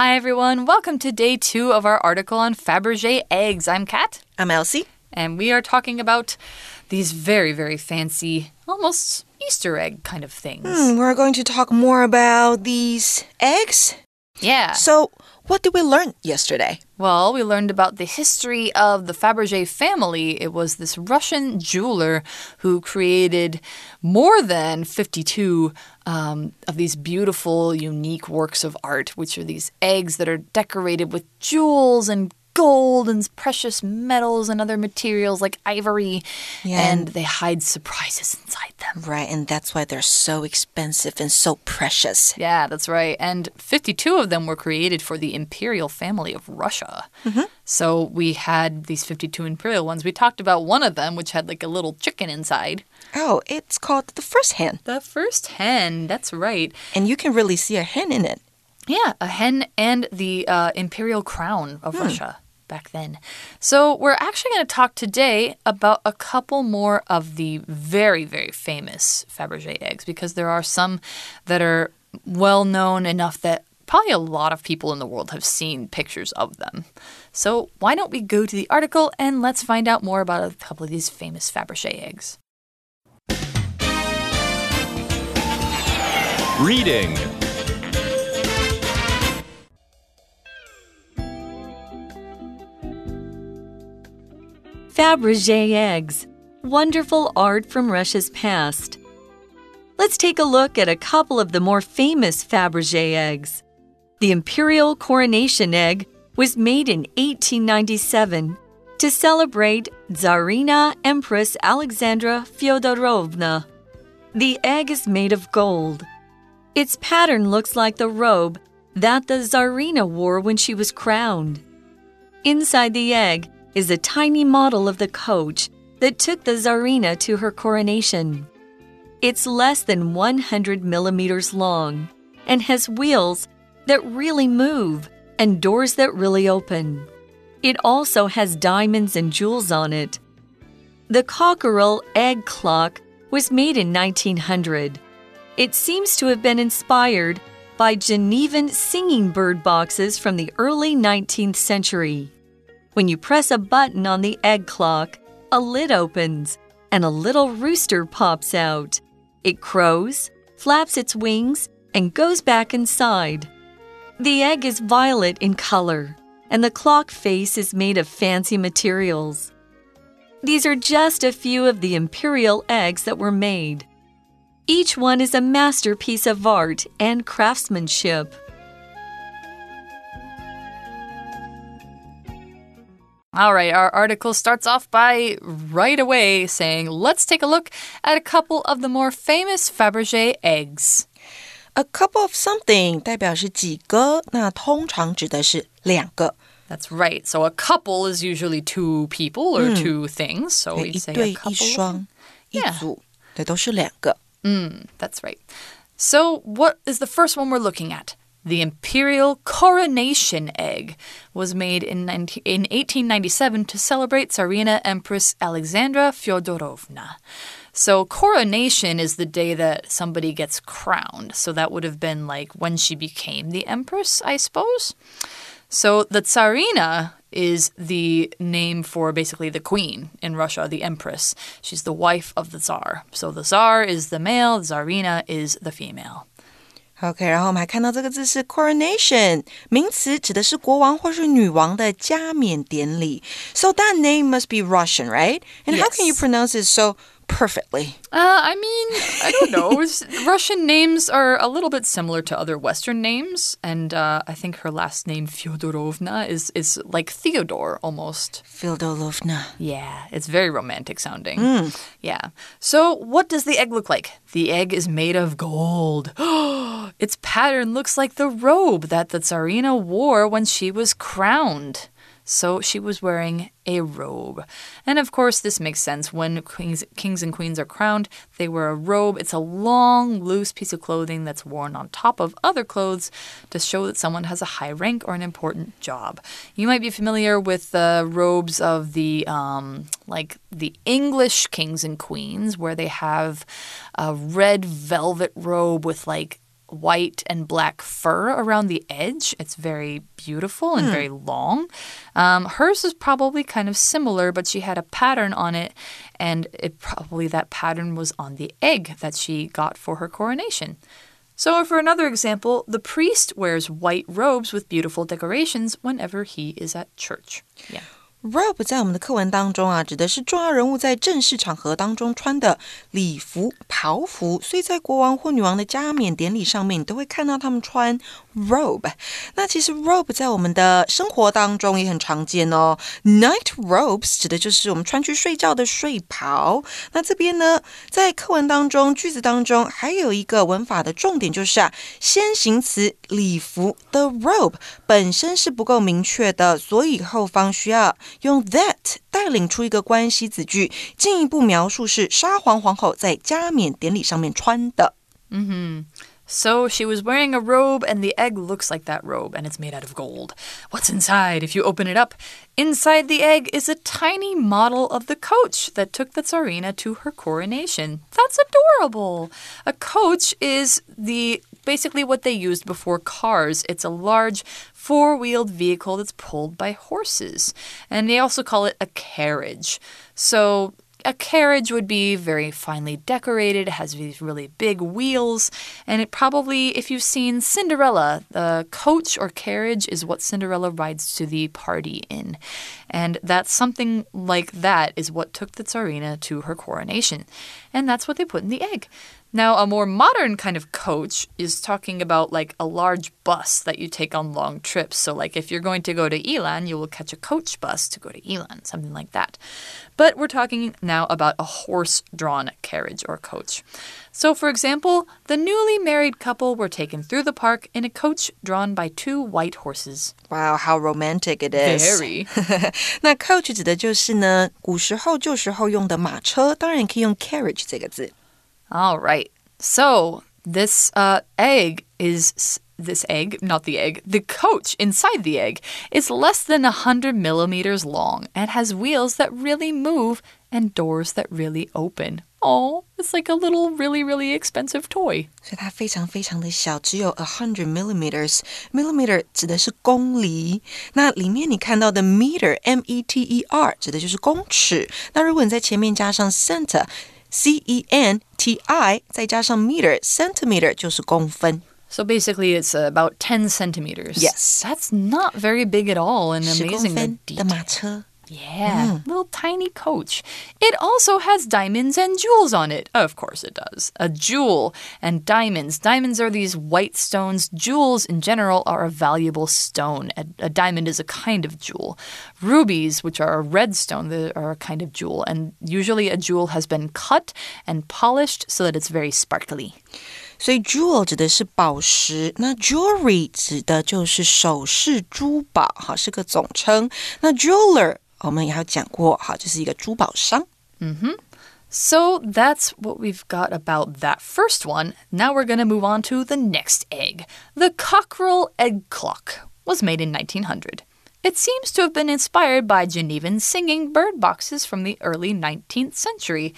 Hi, everyone. Welcome to day two of our article on Fabergé eggs. I'm Kat. I'm Elsie. And we are talking about these very, very fancy, almost Easter egg kind of things. Hmm, we're going to talk more about these eggs. Yeah. So, what did we learn yesterday? Well, we learned about the history of the Fabergé family. It was this Russian jeweler who created more than 52 um, of these beautiful, unique works of art, which are these eggs that are decorated with jewels and gold and precious metals and other materials like ivory. Yeah. And they hide surprises inside them. Right, and that's why they're so expensive and so precious. Yeah, that's right. And 52 of them were created for the imperial family of Russia. So we had these 52 imperial ones. We talked about one of them, which had like a little chicken inside. Oh, it's called the first hen, The first hen, that's right. and you can really see a hen in it. Yeah, a hen and the uh, imperial crown of Russia back then. So we're actually going to talk today about a couple more of the very, very famous Fabergé eggs because there are some that are well known enough that probably a lot of people in the world have seen pictures of them. So why don't we go to the article and let's find out more about a couple of these famous Fabergé eggs. Reading. Fabergé eggs, wonderful art from Russia's past. Let's take a look at a couple of the more famous Fabergé eggs. The imperial coronation egg was made in 1897 to celebrate Tsarina Empress Alexandra Fyodorovna. The egg is made of gold. Its pattern looks like the robe that the Tsarina wore when she was crowned. Inside the egg is a tiny model of the coach that took the Tsarina to her coronation. It's less than 100 millimeters long and has wheels that really move and doors that really open. It also has diamonds and jewels on it. The cockerel egg clock was made in 1900. It seems to have been inspired by Genevan singing bird boxes from the early 19th century. When you press a button on the egg clock, a lid opens and a little rooster pops out. It crows, flaps its wings, and goes back inside. The egg is violet in color, and the clock face is made of fancy materials. These are just a few of the imperial eggs that were made. Each one is a masterpiece of art and craftsmanship. All right, our article starts off by right away saying, let's take a look at a couple of the more famous Fabergé eggs. A couple of something 代表是几个，那通常指的是两个， That's right. So a couple is usually two people or two things. So 对 we 一 say 对 a 一 couple. 双一 Yeah. 组，对，都是两个。 That's right. So what is the first one we're looking at? The imperial coronation egg was made in, 19, in 1897 to celebrate Tsarina Empress Alexandra Fyodorovna. So, coronation is the day that somebody gets crowned. So, that would have been like when she became the empress, I suppose. So, the Tsarina is the name for basically the queen in Russia, the empress. She's the wife of the Tsar. So, the Tsar is the male, the Tsarina is the female. OK，然后我们还看到这个字是 coronation，名词指的是国王或是女王的加冕典礼。So that name must be Russian, right? And how can you Yes. pronounce it so perfectly? Uh, I mean, I don't know. Russian names are a little bit similar to other Western names, and uh, I think her last name Fyodorovna is is like Theodore almost. Fyodorovna. Yeah, it's very romantic sounding. Yeah. So, what does the egg look like? The egg is made of gold. its pattern looks like the robe that the Tsarina wore when she was crowned. So she was wearing a robe. And of course, this makes sense. When kings, kings and queens are crowned, they wear a robe. It's a long, loose piece of clothing that's worn on top of other clothes to show that someone has a high rank or an important job. You might be familiar with the robes of the, um, like the English kings and queens, where they have a red velvet robe with like white and black fur around the edge. It's very beautiful and very long. Um, hers is probably kind of similar, but she had a pattern on it, and it probably that pattern was on the egg that she got for her coronation. So, for another example, the priest wears white robes with beautiful decorations whenever he is at church. Yeah. Robe 在我们的课文当中啊，指的是重要人物在正式场合当中穿的礼服、袍服，所以在国王或女王的加冕典礼上面，你都会看到他们穿 robe。那其实 robe 在我们的生活当中也很常见哦。Night robes 指的就是我们穿去睡觉的睡袍。那这边呢，在课文当中句子当中还有一个文法的重点就是啊，先行词礼服 the robe 本身是不够明确的，所以后方需要。用 that 带领出一个关系子句，进一步描述是沙皇皇后在加冕典礼上面穿的。嗯哼 So she was wearing a robe, and the egg looks like that robe, and it's made out of gold. What's inside? If you open it up, inside the egg is a tiny model of the coach that took the Tsarina to her coronation. That's adorable. A coach is the basically what they used before cars. It's a large four wheeled vehicle that's pulled by horses. And they also call it a carriage. So a carriage would be very finely decorated, it has these really big wheels, and it probably, if you've seen Cinderella, the coach or carriage is what Cinderella rides to the party in. And that's something like that is what took the Tsarina to her coronation. And that's what they put in the egg. Now, a more modern kind of coach is talking about like a large bus that you take on long trips. So, like if you're going to go to Yilan, you will catch a coach bus to go to Yilan, something like that. But we're talking now about a horse drawn carriage or coach. So, for example, the newly married couple were taken through the park in a coach drawn by two white horses. Wow, how romantic it is! Very. all right. So this uh, egg is this egg, not the egg, the coach inside the egg is less than 100 millimeters long and has wheels that really move and doors that really open. Oh, it's like a little really really expensive toy. 所以它非常非常的小，只有 a hundred millimeters。millimeter 指的是公里，那里面你看到的 meter m e t e r 指的就是公尺。那如果你在前面加上 center。 C E N T I 再加上 meter centimeter 就是公分。So basically, it's about 10 centimeters. Yes. That's not very big at all and amazing. 的马车。 yeah, mm. little tiny coach. It also has diamonds and jewels on it. Of course it does. A jewel and diamonds. Diamonds are these white stones. Jewels in general are a valuable stone. A, a diamond is a kind of jewel. Rubies, which are a red stone, are a kind of jewel. And usually a jewel has been cut and polished so that it's very sparkly. 所以 jewel 指的是宝石，那 jewelry 指的就是首饰、珠宝，哈，是个总称。那 jeweler 我们也有讲过，哈，就是一个珠宝商。嗯哼。So that's what we've got about that first one. Now we're going to move on to the next egg. The cockerel egg clock was made in 1900. It seems to have been inspired by Genevan singing bird boxes from the early 19th century.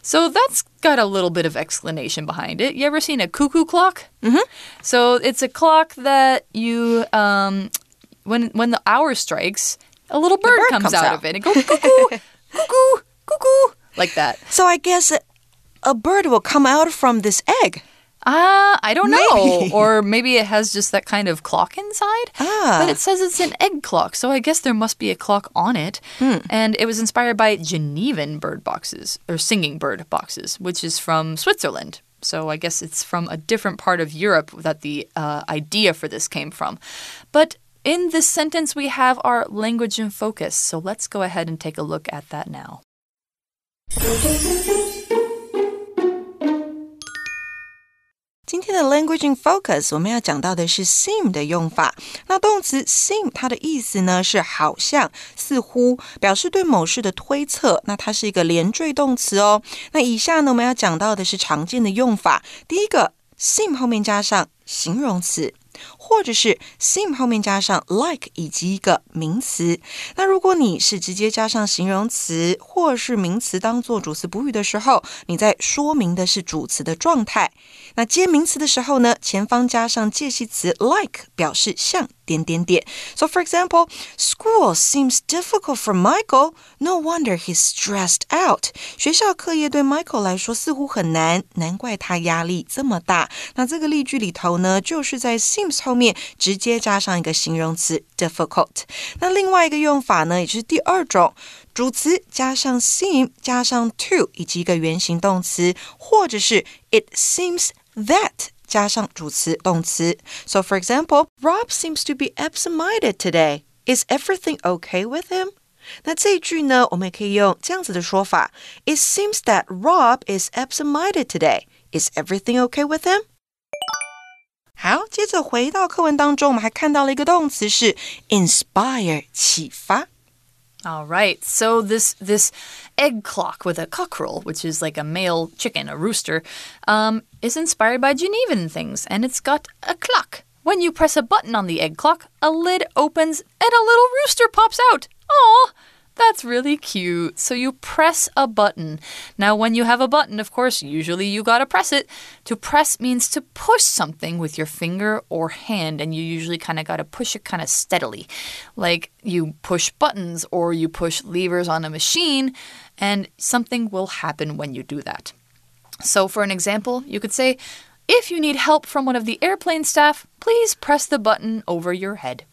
So that's got a little bit of explanation behind it. You ever seen a cuckoo clock? Mm -hmm. So it's a clock that you, um, when when the hour strikes, a little bird, bird comes, comes out, out, of it and goes cuckoo, cuckoo, cuckoo, like that. So I guess a bird will come out from this egg. Ah, uh, I don't know. or maybe it has just that kind of clock inside. Ah. But it says it's an egg clock, so I guess there must be a clock on it. Hmm. And it was inspired by Genevan bird boxes, or singing bird boxes, which is from Switzerland. So I guess it's from a different part of Europe that the uh, idea for this came from. But in this sentence, we have our language in focus. So let's go ahead and take a look at that now. 今天的 language in focus，我们要讲到的是 seem 的用法。那动词 seem 它的意思呢是好像、似乎，表示对某事的推测。那它是一个连缀动词哦。那以下呢，我们要讲到的是常见的用法。第一个，seem 后面加上形容词。 或者是 seem 后面加上 like 以及一个名词。那如果你是直接加上形容词或是名词当做主词补语的时候，你在说明的是主词的状态。那接名词的时候呢，前方加上介系词 like，表示像点点点。So for example, school seems difficult for Michael. No wonder he's stressed out. 学校课业对 Michael 来说似乎很难，难怪他压力这么大。那这个例句里头呢，就是在 seems 后面直接加上一个形容词 difficult。那另外一个用法呢，也就是第二种。主词加上 seem 加上 to 以及一个原形动词，或者是 it seems that 加上主词动词。So for example, Rob seems to be absent-minded today. Is everything okay with him? 那这一句呢，我们也可以用这样子的说法：It seems that Rob is absent-minded today. Is everything okay with him? 好，接着回到课文当中，我们还看到了一个动词是 inspire，启发。 All right. So this this egg clock with a cockerel, which is like a male chicken, a rooster, um, is inspired by Genevan things, and it's got a clock. When you press a button on the egg clock, a lid opens and a little rooster pops out. Aw! That's really cute. So you press a button. Now, when you have a button, of course, usually you gotta press it. To press means to push something with your finger or hand, and you usually kind of gotta push it kind of steadily. Like you push buttons or you push levers on a machine, and something will happen when you do that. So, for an example, you could say, if you need help from one of the airplane staff, please press the button over your head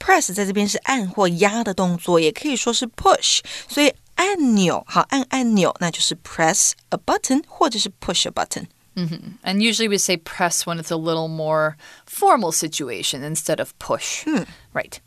press 在这边是按或压的动作，也可以说是 push。所以按钮，好，按按钮，那就是 press a button 或者是 push a button。Mm -hmm. And usually we say press when it's a little more formal situation instead of push. Hmm. Right.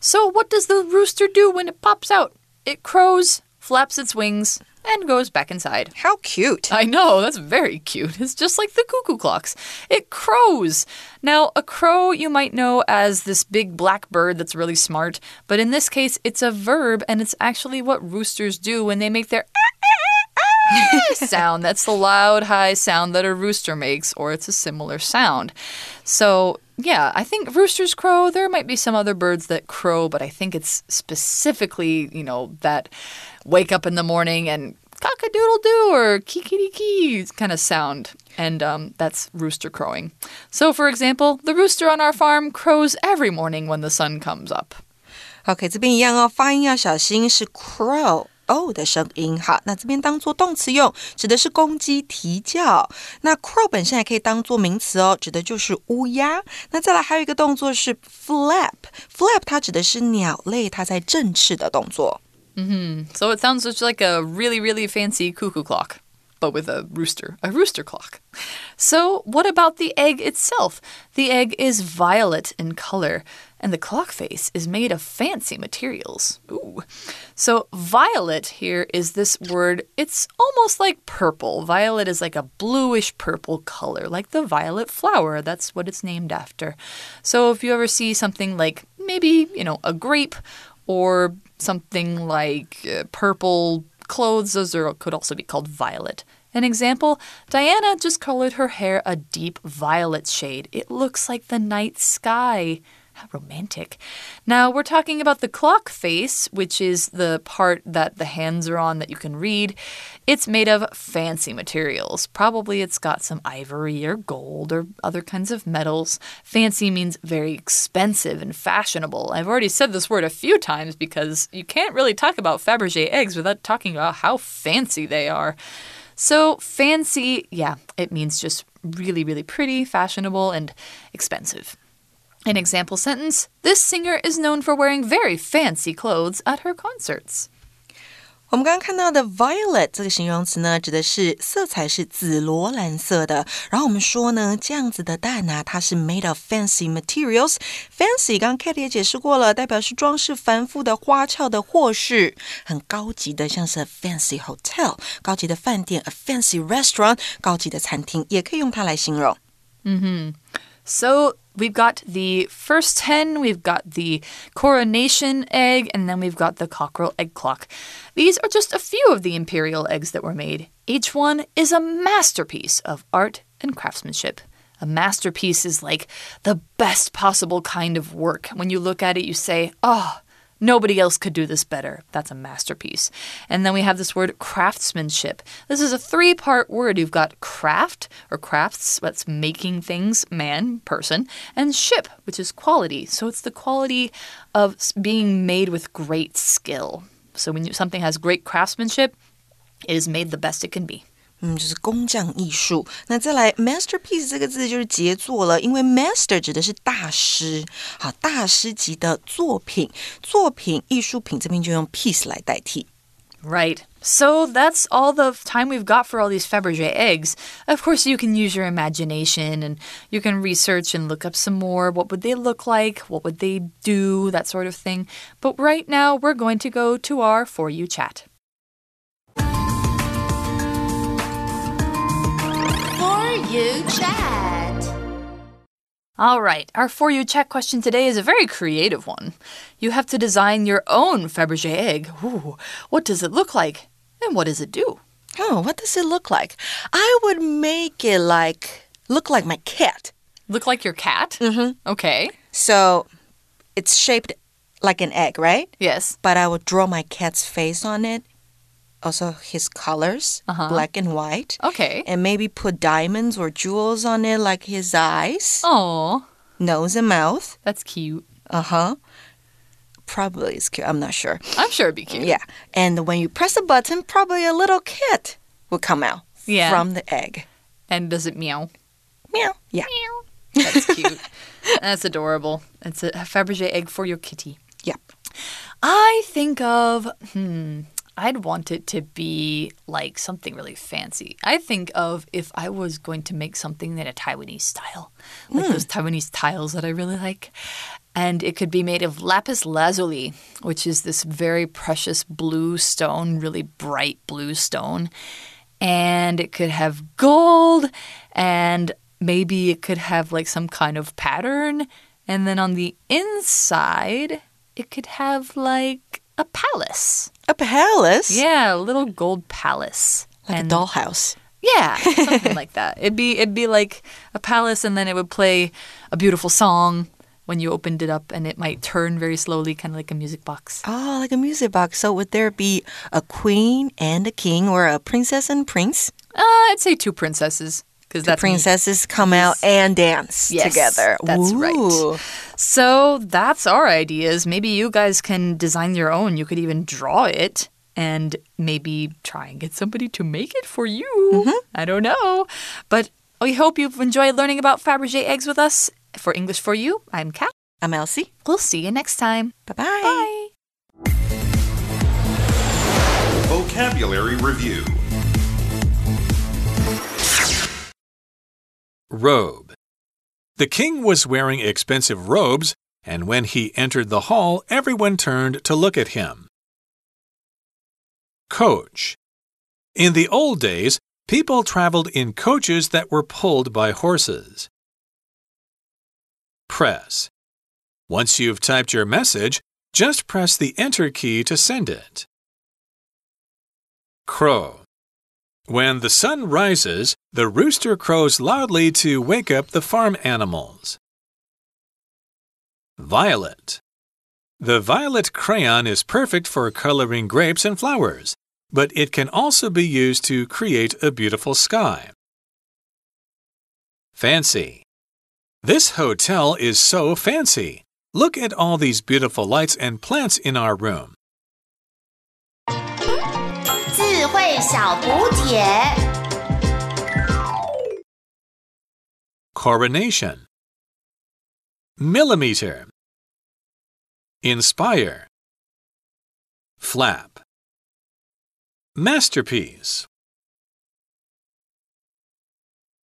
So, what does the rooster do when it pops out? It crows, flaps its wings, and goes back inside. How cute. I know, that's very cute. It's just like the cuckoo clocks. It crows. Now, a crow you might know as this big black bird that's really smart, but in this case, it's a verb and it's actually what roosters do when they make their ah, ah, ah, sound. That's the loud, high sound that a rooster makes, or it's a similar sound. So, yeah, I think roosters crow. There might be some other birds that crow, but I think it's specifically, you know, that wake up in the morning and cock a doodle doo or kikiri kee kind of sound. And um, that's rooster crowing. So, for example, the rooster on our farm crows every morning when the sun comes up. OK，这边一样哦，发音要小心，是 crow。哦的声音，好，那这边当做动词用，指的是公鸡啼叫。那 crow 本身也可以当做名词哦，指的就是乌鸦。那再来还有一个动作是 flap，flap 它指的是鸟类它在振翅的动作。 Mm hmm. So it sounds just like a really, really fancy cuckoo clock, but with a rooster, a rooster clock. So, what about the egg itself? The egg is violet in color, and the clock face is made of fancy materials. Ooh. So, violet here is this word, it's almost like purple. Violet is like a bluish purple color, like the violet flower. That's what it's named after. So, if you ever see something like maybe, you know, a grape or something like uh, purple clothes. Those are, could also be called violet. An example Diana just colored her hair a deep violet shade. It looks like the night sky. Romantic. Now, we're talking about the clock face, which is the part that the hands are on that you can read. It's made of fancy materials. Probably it's got some ivory or gold or other kinds of metals. Fancy means very expensive and fashionable. I've already said this word a few times because you can't really talk about Fabergé eggs without talking about how fancy they are. So, fancy, yeah, it means just really, really pretty, fashionable, and expensive. An example sentence This singer is known for wearing very fancy clothes at her concerts. 我们刚刚看到的 violet 这个形容词呢，指的是色彩是紫罗兰色的。然后我们说呢，这样子的蛋啊，它是 made of fancy materials。fancy 刚刚 Katie 也解释过了，代表是装饰繁复的、花俏的，或是很高级的，像是 fancy hotel 高级的饭店，a fancy restaurant 高级的餐厅，也可以用它来形容。嗯哼 ，so we've got the first hen, we've got the coronation egg, and then we've got the cockerel egg clock. These are just a few of the imperial eggs that were made. Each one is a masterpiece of art and craftsmanship. A masterpiece is like the best possible kind of work. When you look at it, you say, oh, Nobody else could do this better. That's a masterpiece. And then we have this word craftsmanship. This is a three part word. You've got craft or crafts, that's making things, man, person, and ship, which is quality. So it's the quality of being made with great skill. So when something has great craftsmanship, it is made the best it can be. 嗯，就是工匠艺术。那再来，masterpiece 这个字就是杰作了，因为 master 指的是大师，好，大师级的作品，作品、艺术品这边就用 piece 来代替。Right. So that's all the time we've got for all these Fabergé eggs. Of course, you can use your imagination and you can research and look up some more. What would they look like? What would they do? That sort of thing. But right now, we're going to go to our For You chat. You Chat. All right, our For You Chat question today is a very creative one. You have to design your own Fabergé egg. Ooh, what does it look like? And what does it do? Oh, what does it look like? I would make it like look like my cat. Look like your cat? Mm-hmm. Okay. So it's shaped like an egg, right? Yes. But I would draw my cat's face on it also his colors, Uh-huh. black and white. Okay. And maybe put diamonds or jewels on it, like his eyes, Oh, nose, and mouth. that's cute. Uh huh. Probably it's cute. I'm not sure. I'm sure it'd be cute. Yeah. And when you press a button, probably a little cat will come out Yeah. from the egg. And does it meow? Meow. Yeah. That's cute. That's adorable. It's a Fabergé egg for your kitty. Yep. I think of, hmm, I'd want it to be like something really fancy. I think of if I was going to make something in a Taiwanese style, like hmm. those Taiwanese tiles that I really like. And it could be made of lapis lazuli, which is this very precious blue stone, really bright blue stone. And it could have gold, and maybe it could have like some kind of pattern. And then on the inside, it could have like a palace. A palace. Yeah, a little gold palace. Like and a dollhouse. yeah, something like that. It'd be it'd be like a palace, and then it would play a beautiful song when you opened it up, and it might turn very slowly, kind of like a music box. Oh, like a music box. So would there be a queen and a king, or a princess and prince? Uh, I'd say two princesses because The that's me. princesses come out and dance Yes, together. that's Ooh. right. So that's our ideas. Maybe you guys can design your own. You could even draw it. And maybe try and get somebody to make it for you. Mm-hmm. I don't know. But we hope you've enjoyed learning about Fabergé eggs with us. For English for You, I'm Kat. I'm Elsie. We'll see you next time. Bye-bye. Bye. Vocabulary Review Robe. The king was wearing expensive robes, and when he entered the hall, everyone turned to look at him. Coach. In the old days, people traveled in coaches that were pulled by horses. Press. Once you've typed your message, just press the Enter key to send it. Crow. When the sun rises, the rooster crows loudly to wake up the farm animals. Violet. The violet crayon is perfect for coloring grapes and flowers, but it can also be used to create a beautiful sky. Fancy. This hotel is so fancy. Look at all these beautiful lights and plants in our room. 小补帖。 Coronation. Millimeter. Inspire. Flap. Masterpiece.